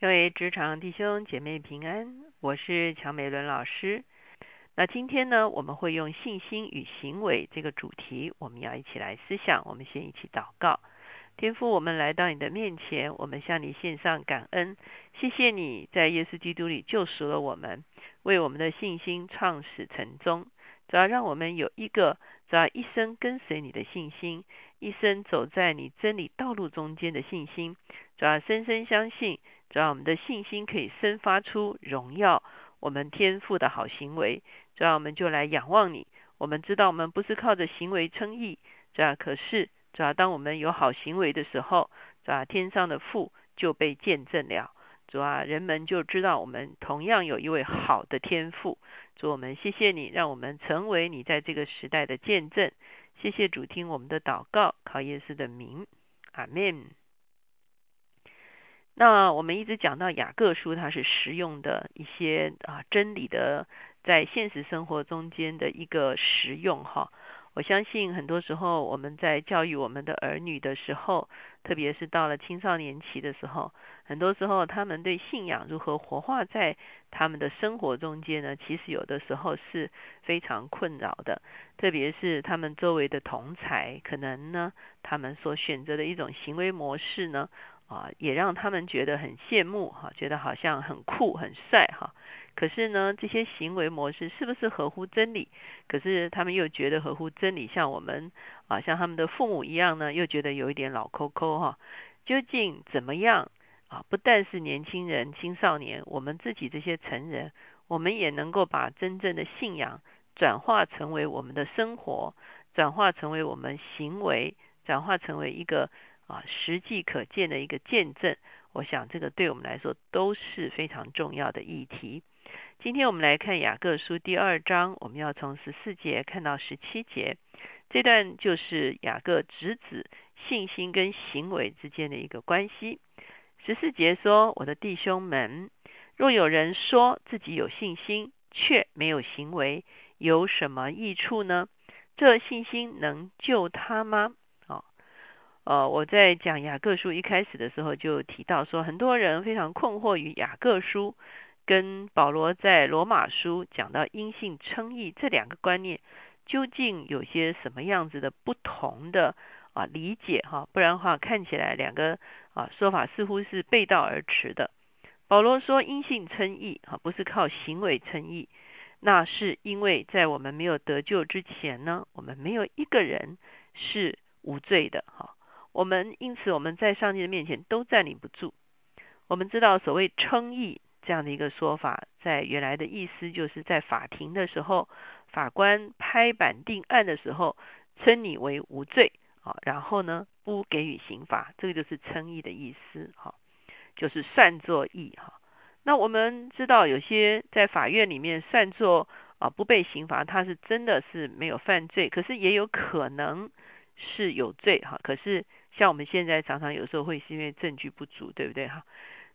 各位职场弟兄姐妹平安，我是乔美伦老师。那今天呢，我们会用信心与行为这个主题，我们要一起来思想。我们先一起祷告，天父，我们来到你的面前，我们向你献上感恩，谢谢你在耶稣基督里救赎了我们，为我们的信心创始成终。主要让我们有一个主要一生跟随你的信心，一生走在你真理道路中间的信心。主要深深相信。只要我们的信心可以生发出荣耀，我们天赋的好行为，这样我们就来仰望你。我们知道我们不是靠着行为称义，这样可是，主要当我们有好行为的时候，主要天上的父就被见证了。主啊人们就知道我们同样有一位好的天赋。主我们谢谢你，让我们成为你在这个时代的见证。谢谢主听我们的祷告，靠耶稣的名，阿门。那我们一直讲到雅各书，它是实用的一些啊真理的，在现实生活中间的一个实用哈。我相信很多时候我们在教育我们的儿女的时候，特别是到了青少年期的时候，很多时候他们对信仰如何活化在他们的生活中间呢？其实有的时候是非常困扰的，特别是他们周围的同才，可能呢他们所选择的一种行为模式呢。啊，也让他们觉得很羡慕哈，觉得好像很酷很帅哈。可是呢，这些行为模式是不是合乎真理？可是他们又觉得合乎真理，像我们啊，像他们的父母一样呢，又觉得有一点老抠抠哈。究竟怎么样啊？不但是年轻人、青少年，我们自己这些成人，我们也能够把真正的信仰转化成为我们的生活，转化成为我们行为，转化成为一个。啊，实际可见的一个见证，我想这个对我们来说都是非常重要的议题。今天我们来看雅各书第二章，我们要从十四节看到十七节，这段就是雅各直指信心跟行为之间的一个关系。十四节说：“我的弟兄们，若有人说自己有信心，却没有行为，有什么益处呢？这信心能救他吗？”呃，我在讲雅各书一开始的时候就提到说，很多人非常困惑于雅各书跟保罗在罗马书讲到因信称义这两个观念究竟有些什么样子的不同的啊理解哈，不然的话看起来两个啊说法似乎是背道而驰的。保罗说因信称义啊，不是靠行为称义，那是因为在我们没有得救之前呢，我们没有一个人是无罪的哈。我们因此，我们在上帝的面前都站立不住。我们知道，所谓称义这样的一个说法，在原来的意思，就是在法庭的时候，法官拍板定案的时候，称你为无罪啊，然后呢，不给予刑罚，这个就是称义的意思哈，就是算作义哈。那我们知道，有些在法院里面算作啊不被刑罚，他是真的是没有犯罪，可是也有可能是有罪哈，可是。像我们现在常常有时候会是因为证据不足，对不对哈？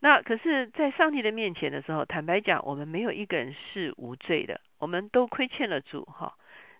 那可是，在上帝的面前的时候，坦白讲，我们没有一个人是无罪的，我们都亏欠了主哈。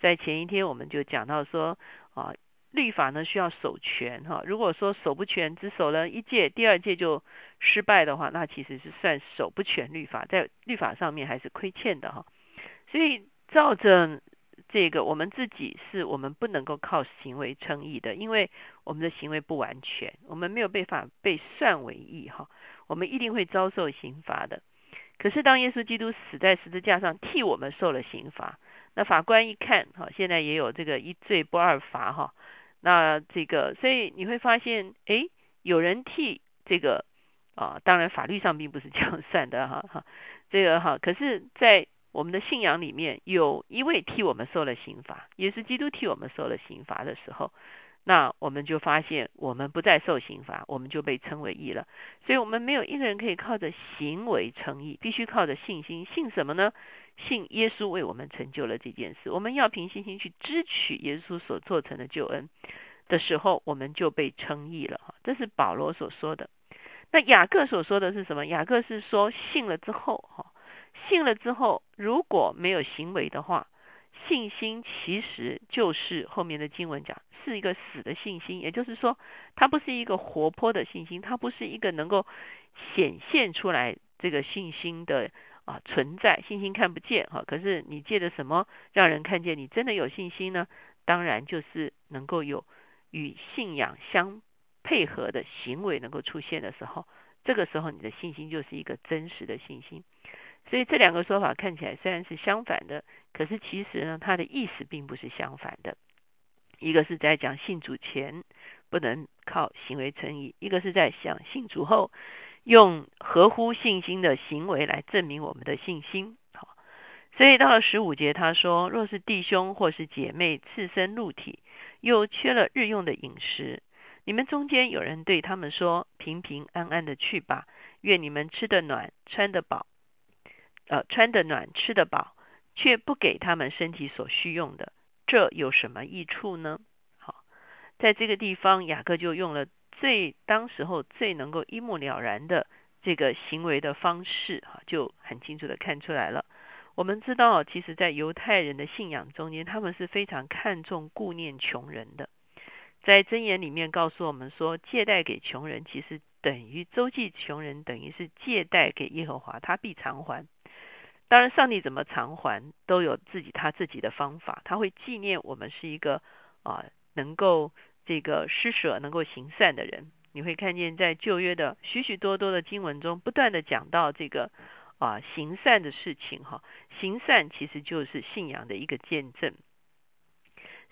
在前一天我们就讲到说啊，律法呢需要守全哈。如果说守不全，只守了一届，第二届就失败的话，那其实是算守不全律法，在律法上面还是亏欠的哈。所以照着。这个我们自己是我们不能够靠行为称义的，因为我们的行为不完全，我们没有办法被算为义哈，我们一定会遭受刑罚的。可是当耶稣基督死在十字架上替我们受了刑罚，那法官一看哈，现在也有这个一罪不二罚哈，那这个所以你会发现，哎，有人替这个啊，当然法律上并不是这样算的哈哈，这个哈，可是在。我们的信仰里面有一位替我们受了刑罚，也是基督替我们受了刑罚的时候，那我们就发现我们不再受刑罚，我们就被称为义了。所以，我们没有一个人可以靠着行为称义，必须靠着信心。信什么呢？信耶稣为我们成就了这件事。我们要凭信心去支取耶稣所做成的救恩的时候，我们就被称义了。哈，这是保罗所说的。那雅各所说的是什么？雅各是说信了之后，哈。信了之后，如果没有行为的话，信心其实就是后面的经文讲是一个死的信心，也就是说，它不是一个活泼的信心，它不是一个能够显现出来这个信心的啊存在，信心看不见哈。可是你借着什么让人看见你真的有信心呢？当然就是能够有与信仰相配合的行为能够出现的时候，这个时候你的信心就是一个真实的信心。所以这两个说法看起来虽然是相反的，可是其实呢，它的意思并不是相反的。一个是在讲信主前不能靠行为称义，一个是在讲信主后用合乎信心的行为来证明我们的信心。好，所以到了十五节，他说：若是弟兄或是姐妹赤身露体，又缺了日用的饮食，你们中间有人对他们说：平平安安的去吧，愿你们吃得暖，穿得饱。呃，穿得暖，吃得饱，却不给他们身体所需用的，这有什么益处呢？好，在这个地方，雅各就用了最当时候最能够一目了然的这个行为的方式，哈，就很清楚的看出来了。我们知道，其实，在犹太人的信仰中间，他们是非常看重顾念穷人的。在箴言里面告诉我们说，借贷给穷人，其实等于周济穷人，等于是借贷给耶和华，他必偿还。当然，上帝怎么偿还都有自己他自己的方法。他会纪念我们是一个啊，能够这个施舍、能够行善的人。你会看见在旧约的许许多多的经文中，不断的讲到这个啊行善的事情。哈，行善其实就是信仰的一个见证。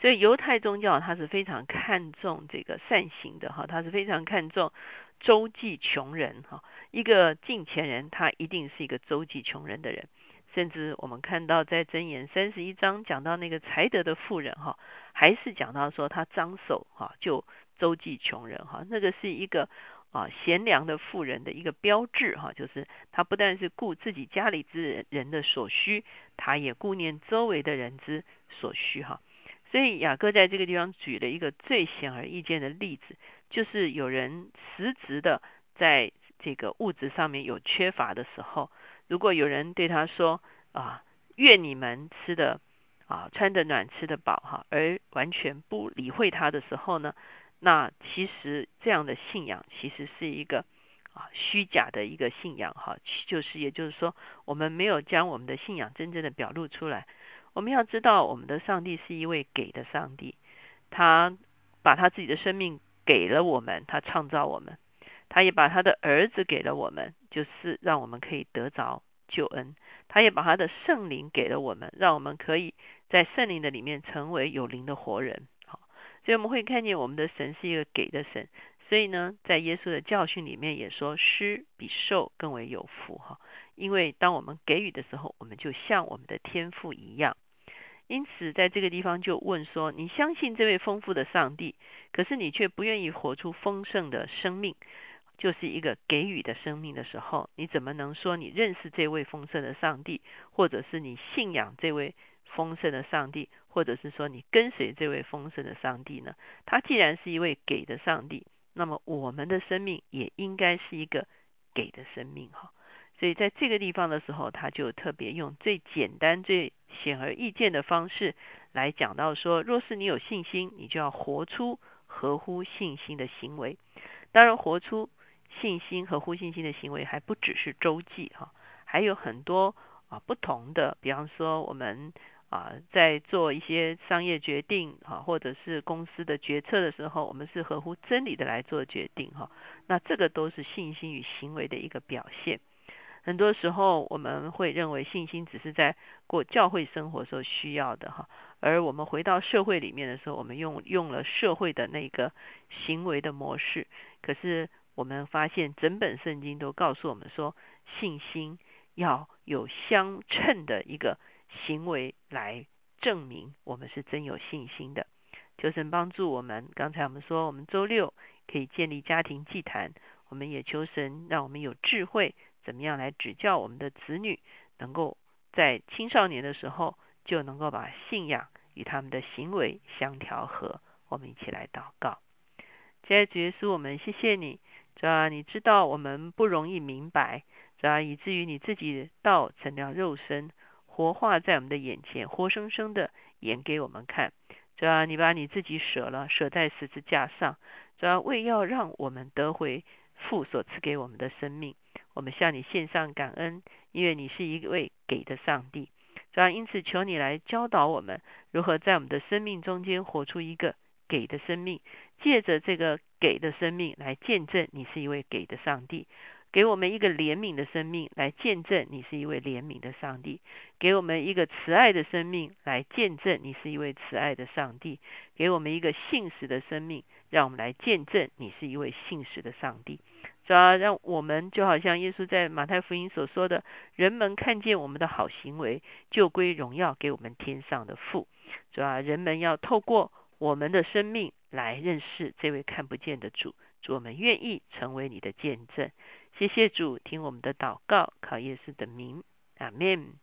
所以犹太宗教它是非常看重这个善行的。哈，它是非常看重周济穷人。哈，一个敬虔人，他一定是一个周济穷人的人。甚至我们看到在箴言三十一章讲到那个才德的妇人哈，还是讲到说他张手哈就周济穷人哈，那个是一个啊贤良的妇人的一个标志哈，就是他不但是顾自己家里之人的所需，他也顾念周围的人之所需哈。所以雅各在这个地方举了一个最显而易见的例子，就是有人实质的在这个物质上面有缺乏的时候。如果有人对他说啊，愿你们吃的啊，穿的暖，吃的饱哈，而完全不理会他的时候呢，那其实这样的信仰其实是一个啊虚假的一个信仰哈，就是也就是说，我们没有将我们的信仰真正的表露出来。我们要知道，我们的上帝是一位给的上帝，他把他自己的生命给了我们，他创造我们。他也把他的儿子给了我们，就是让我们可以得着救恩。他也把他的圣灵给了我们，让我们可以在圣灵的里面成为有灵的活人。好，所以我们会看见我们的神是一个给的神。所以呢，在耶稣的教训里面也说，施比受更为有福。哈，因为当我们给予的时候，我们就像我们的天赋一样。因此，在这个地方就问说：你相信这位丰富的上帝，可是你却不愿意活出丰盛的生命。就是一个给予的生命的时候，你怎么能说你认识这位丰盛的上帝，或者是你信仰这位丰盛的上帝，或者是说你跟随这位丰盛的上帝呢？他既然是一位给的上帝，那么我们的生命也应该是一个给的生命哈。所以在这个地方的时候，他就特别用最简单、最显而易见的方式来讲到说：若是你有信心，你就要活出合乎信心的行为。当然，活出。信心和呼信心的行为还不只是周记哈，还有很多啊不同的，比方说我们啊在做一些商业决定哈，或者是公司的决策的时候，我们是合乎真理的来做决定哈。那这个都是信心与行为的一个表现。很多时候我们会认为信心只是在过教会生活时候需要的哈，而我们回到社会里面的时候，我们用用了社会的那个行为的模式，可是。我们发现整本圣经都告诉我们说，信心要有相称的一个行为来证明我们是真有信心的。求神帮助我们。刚才我们说，我们周六可以建立家庭祭坛，我们也求神让我们有智慧，怎么样来指教我们的子女，能够在青少年的时候就能够把信仰与他们的行为相调和。我们一起来祷告。亲爱的主耶稣，我们谢谢你。主啊，你知道我们不容易明白，主啊，以至于你自己道成了肉身，活化在我们的眼前，活生生的演给我们看。主要你把你自己舍了，舍在十字架上，主要为要让我们得回父所赐给我们的生命。我们向你献上感恩，因为你是一位给的上帝。主要因此求你来教导我们，如何在我们的生命中间活出一个给的生命，借着这个给的生命来见证你是一位给的上帝。给我们一个怜悯的生命，来见证你是一位怜悯的上帝；给我们一个慈爱的生命，来见证你是一位慈爱的上帝；给我们一个信实的生命，让我们来见证你是一位信实的上帝。主要让我们就好像耶稣在马太福音所说的：“人们看见我们的好行为，就归荣耀给我们天上的父。”主要人们要透过我们的生命来认识这位看不见的主。主，我们愿意成为你的见证。谢谢主，听我们的祷告，靠耶稣的名，阿门。